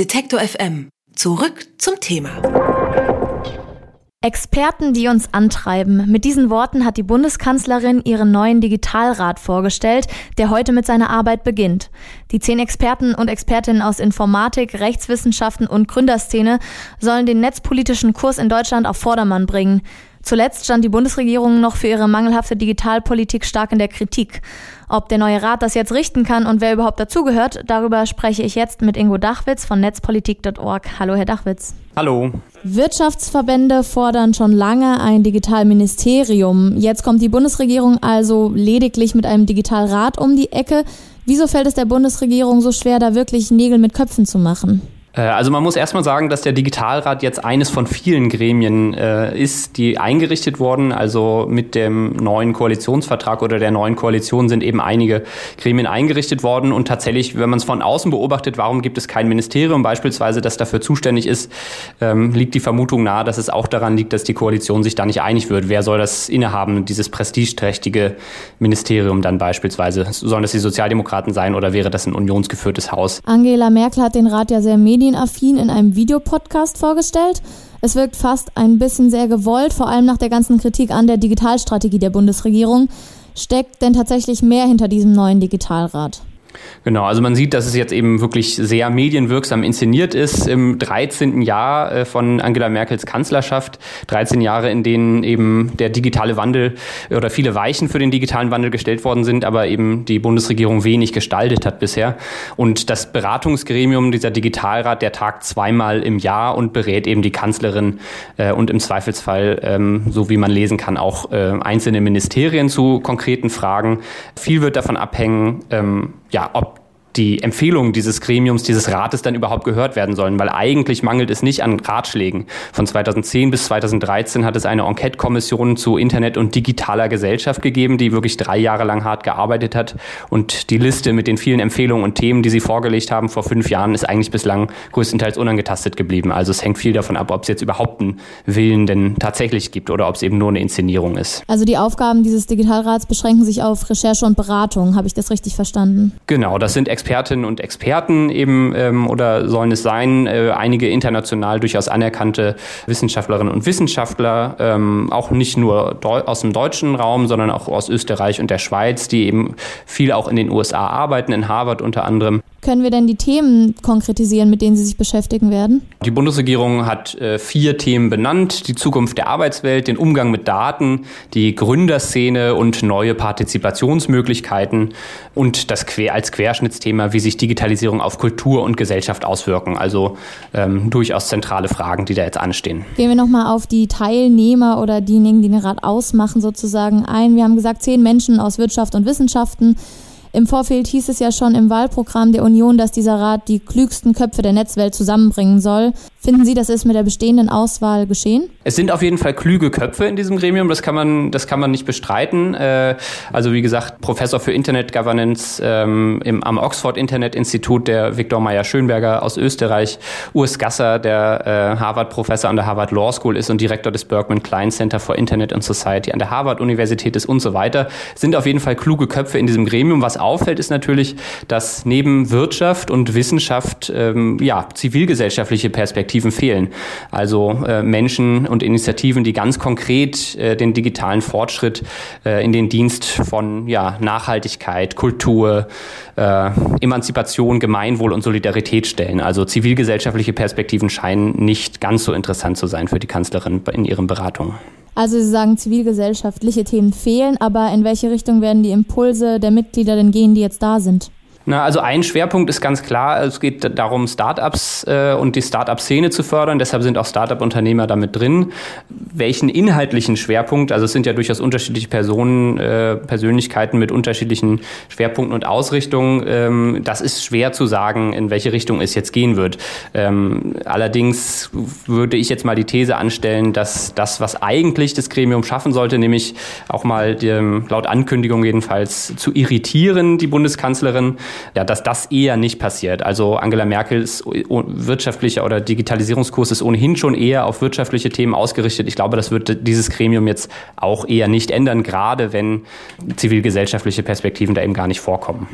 Detektor FM. Zurück zum Thema. Experten, die uns antreiben. Mit diesen Worten hat die Bundeskanzlerin ihren neuen Digitalrat vorgestellt, der heute mit seiner Arbeit beginnt. Die zehn Experten und Expertinnen aus Informatik, Rechtswissenschaften und Gründerszene sollen den netzpolitischen Kurs in Deutschland auf Vordermann bringen. Zuletzt stand die Bundesregierung noch für ihre mangelhafte Digitalpolitik stark in der Kritik. Ob der neue Rat das jetzt richten kann und wer überhaupt dazugehört, darüber spreche ich jetzt mit Ingo Dachwitz von netzpolitik.org. Hallo, Herr Dachwitz. Hallo. Wirtschaftsverbände fordern schon lange ein Digitalministerium. Jetzt kommt die Bundesregierung also lediglich mit einem Digitalrat um die Ecke. Wieso fällt es der Bundesregierung so schwer, da wirklich Nägel mit Köpfen zu machen? Äh, also man muss erstmal sagen, dass der Digitalrat jetzt eines von vielen Gremien äh, ist, die eingerichtet wurden. Also mit dem neuen Koalitionsvertrag oder der neuen Koalition sind eben einige Gremien eingerichtet worden. Und tatsächlich, wenn man es von außen beobachtet, warum gibt es kein Ministerium beispielsweise, das dafür zuständig ist, ähm, liegt die Vermutung nahe, dass es auch daran liegt, dass die Koalition sich da nicht einig wird. Wer soll das innehaben, dieses prestigeträchtige Ministerium dann beispielsweise? Sollen das die Sozialdemokraten sein oder wäre das ein unionsgeführtes Haus? Angela Merkel hat den Rat ja sehr medienaffin in einem Videopodcast vorgestellt. Es wirkt fast ein bisschen sehr gewollt, vor allem nach der ganzen Kritik an der Digitalstrategie der Bundesregierung. Steckt denn tatsächlich mehr hinter diesem neuen Digitalrat? Genau, also man sieht, dass es jetzt eben wirklich sehr medienwirksam inszeniert ist im 13. Jahr äh, von Angela Merkels Kanzlerschaft. 13 Jahre, in denen eben der digitale Wandel oder viele Weichen für den digitalen Wandel gestellt worden sind, aber eben die Bundesregierung wenig gestaltet hat bisher. Und das Beratungsgremium, dieser Digitalrat, der tagt zweimal im Jahr und berät eben die Kanzlerin äh, und im Zweifelsfall, ähm, so wie man lesen kann, auch äh, einzelne Ministerien zu konkreten Fragen. Viel wird davon abhängen, ähm, ja, ob die Empfehlungen dieses Gremiums, dieses Rates dann überhaupt gehört werden sollen, weil eigentlich mangelt es nicht an Ratschlägen. Von 2010 bis 2013 hat es eine Enquete-Kommission zu Internet und digitaler Gesellschaft gegeben, die wirklich drei Jahre lang hart gearbeitet hat. Und die Liste mit den vielen Empfehlungen und Themen, die sie vorgelegt haben vor fünf Jahren, ist eigentlich bislang größtenteils unangetastet geblieben. Also es hängt viel davon ab, ob es jetzt überhaupt einen Willen denn tatsächlich gibt oder ob es eben nur eine Inszenierung ist. Also die Aufgaben dieses Digitalrats beschränken sich auf Recherche und Beratung. Habe ich das richtig verstanden? Genau, das sind Expertinnen und Experten eben ähm, oder sollen es sein, äh, einige international durchaus anerkannte Wissenschaftlerinnen und Wissenschaftler, ähm, auch nicht nur aus dem deutschen Raum, sondern auch aus Österreich und der Schweiz, die eben viel auch in den USA arbeiten, in Harvard unter anderem. Können wir denn die Themen konkretisieren, mit denen Sie sich beschäftigen werden? Die Bundesregierung hat äh, vier Themen benannt. Die Zukunft der Arbeitswelt, den Umgang mit Daten, die Gründerszene und neue Partizipationsmöglichkeiten und das Quer als Querschnittsthema, wie sich Digitalisierung auf Kultur und Gesellschaft auswirken. Also ähm, durchaus zentrale Fragen, die da jetzt anstehen. Gehen wir nochmal auf die Teilnehmer oder diejenigen, die den Rat ausmachen, sozusagen ein. Wir haben gesagt, zehn Menschen aus Wirtschaft und Wissenschaften. Im Vorfeld hieß es ja schon im Wahlprogramm der Union, dass dieser Rat die klügsten Köpfe der Netzwelt zusammenbringen soll. Finden Sie, das ist mit der bestehenden Auswahl geschehen? Es sind auf jeden Fall klüge Köpfe in diesem Gremium, das kann man, das kann man nicht bestreiten. Äh, also wie gesagt, Professor für Internet Governance ähm, im, am Oxford Internet Institut, der Viktor Meyer-Schönberger aus Österreich, Urs Gasser, der äh, Harvard-Professor an der Harvard Law School ist und Direktor des Berkman Klein Center for Internet and Society an der Harvard-Universität ist und so weiter, sind auf jeden Fall kluge Köpfe in diesem Gremium. Was auffällt, ist natürlich, dass neben Wirtschaft und Wissenschaft ähm, ja, zivilgesellschaftliche Perspektiven fehlen. Also äh, Menschen und Initiativen, die ganz konkret äh, den digitalen Fortschritt äh, in den Dienst von ja, Nachhaltigkeit, Kultur, äh, Emanzipation, Gemeinwohl und Solidarität stellen. Also zivilgesellschaftliche Perspektiven scheinen nicht ganz so interessant zu sein für die Kanzlerin in ihren Beratungen. Also Sie sagen, zivilgesellschaftliche Themen fehlen, aber in welche Richtung werden die Impulse der Mitglieder denn gehen, die jetzt da sind? Na, also ein Schwerpunkt ist ganz klar, es geht darum, Startups äh, und die Startup-Szene zu fördern. Deshalb sind auch Startup-Unternehmer damit drin. Welchen inhaltlichen Schwerpunkt, also es sind ja durchaus unterschiedliche Personen, äh, Persönlichkeiten mit unterschiedlichen Schwerpunkten und Ausrichtungen, ähm, das ist schwer zu sagen, in welche Richtung es jetzt gehen wird. Ähm, allerdings würde ich jetzt mal die These anstellen, dass das, was eigentlich das Gremium schaffen sollte, nämlich auch mal die, laut Ankündigung jedenfalls zu irritieren, die Bundeskanzlerin, ja, dass das eher nicht passiert. Also Angela Merkels wirtschaftlicher oder Digitalisierungskurs ist ohnehin schon eher auf wirtschaftliche Themen ausgerichtet. Ich glaube, das wird dieses Gremium jetzt auch eher nicht ändern, gerade wenn zivilgesellschaftliche Perspektiven da eben gar nicht vorkommen.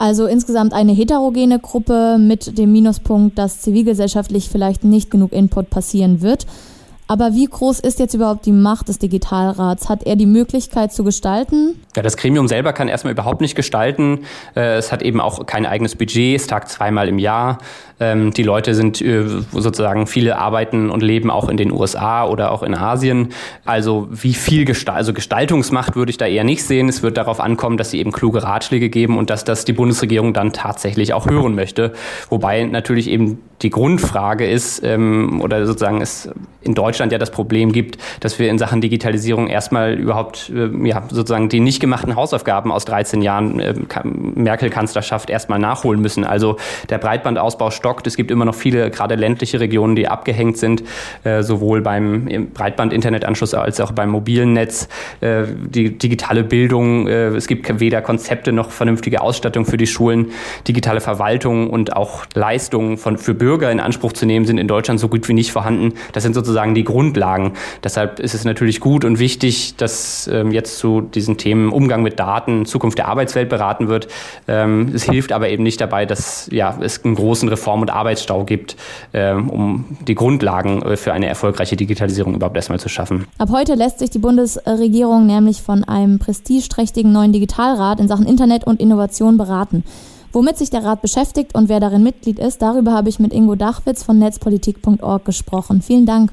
Also insgesamt eine heterogene Gruppe mit dem Minuspunkt, dass zivilgesellschaftlich vielleicht nicht genug Input passieren wird. Aber wie groß ist jetzt überhaupt die Macht des Digitalrats? Hat er die Möglichkeit zu gestalten? Ja, das Gremium selber kann erstmal überhaupt nicht gestalten. Äh, es hat eben auch kein eigenes Budget, es tagt zweimal im Jahr. Ähm, die Leute sind äh, sozusagen, viele arbeiten und leben auch in den USA oder auch in Asien. Also wie viel Gestalt, also Gestaltungsmacht würde ich da eher nicht sehen. Es wird darauf ankommen, dass sie eben kluge Ratschläge geben und dass das die Bundesregierung dann tatsächlich auch hören möchte. Wobei natürlich eben die Grundfrage ist, ähm, oder sozusagen es in Deutschland ja das Problem gibt, dass wir in Sachen Digitalisierung erstmal überhaupt äh, ja, sozusagen die nicht gemachten Hausaufgaben aus 13 Jahren äh, Merkel-Kanzlerschaft erstmal nachholen müssen. Also der Breitbandausbau stockt. Es gibt immer noch viele, gerade ländliche Regionen, die abgehängt sind, äh, sowohl beim Breitband-Internetanschluss als auch beim mobilen Netz. Äh, die digitale Bildung, äh, es gibt weder Konzepte noch vernünftige Ausstattung für die Schulen. Digitale Verwaltung und auch Leistungen von, für Bürger in Anspruch zu nehmen, sind in Deutschland so gut wie nicht vorhanden. Das sind sozusagen die Grundlagen. Deshalb ist es natürlich gut und wichtig, dass ähm, jetzt zu diesen Themen Umgang mit Daten, Zukunft der Arbeitswelt beraten wird. Ähm, es hilft aber eben nicht dabei, dass ja, es einen großen Reform- und Arbeitsstau gibt, ähm, um die Grundlagen äh, für eine erfolgreiche Digitalisierung überhaupt erstmal zu schaffen. Ab heute lässt sich die Bundesregierung nämlich von einem prestigeträchtigen neuen Digitalrat in Sachen Internet und Innovation beraten. Womit sich der Rat beschäftigt und wer darin Mitglied ist, darüber habe ich mit Ingo Dachwitz von netzpolitik.org gesprochen. Vielen Dank.